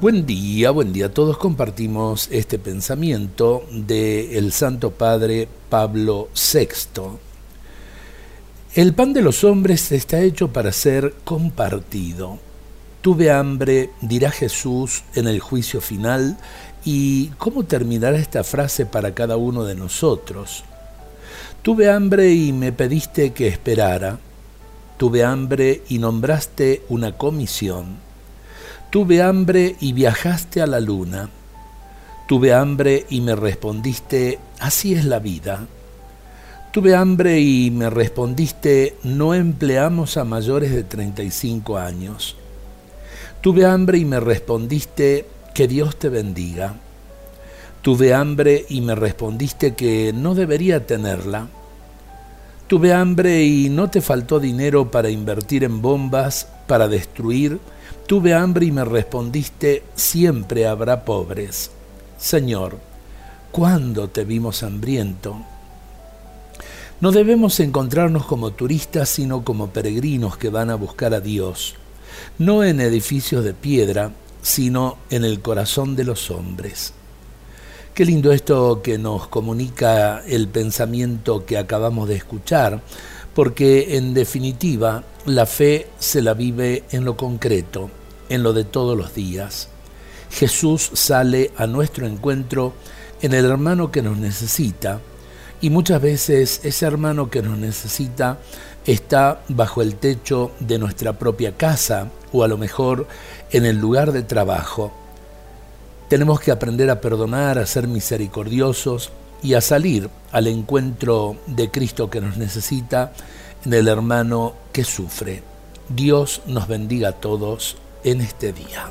Buen día, buen día. Todos compartimos este pensamiento del el Santo Padre Pablo VI. El pan de los hombres está hecho para ser compartido. Tuve hambre, dirá Jesús en el juicio final, y ¿cómo terminará esta frase para cada uno de nosotros? Tuve hambre y me pediste que esperara. Tuve hambre y nombraste una comisión Tuve hambre y viajaste a la luna. Tuve hambre y me respondiste, así es la vida. Tuve hambre y me respondiste, no empleamos a mayores de 35 años. Tuve hambre y me respondiste, que Dios te bendiga. Tuve hambre y me respondiste que no debería tenerla. Tuve hambre y no te faltó dinero para invertir en bombas, para destruir, Tuve hambre y me respondiste, siempre habrá pobres. Señor, ¿cuándo te vimos hambriento? No debemos encontrarnos como turistas, sino como peregrinos que van a buscar a Dios, no en edificios de piedra, sino en el corazón de los hombres. Qué lindo esto que nos comunica el pensamiento que acabamos de escuchar, porque en definitiva la fe se la vive en lo concreto, en lo de todos los días. Jesús sale a nuestro encuentro en el hermano que nos necesita y muchas veces ese hermano que nos necesita está bajo el techo de nuestra propia casa o a lo mejor en el lugar de trabajo. Tenemos que aprender a perdonar, a ser misericordiosos y a salir al encuentro de Cristo que nos necesita en el hermano que sufre. Dios nos bendiga a todos en este día.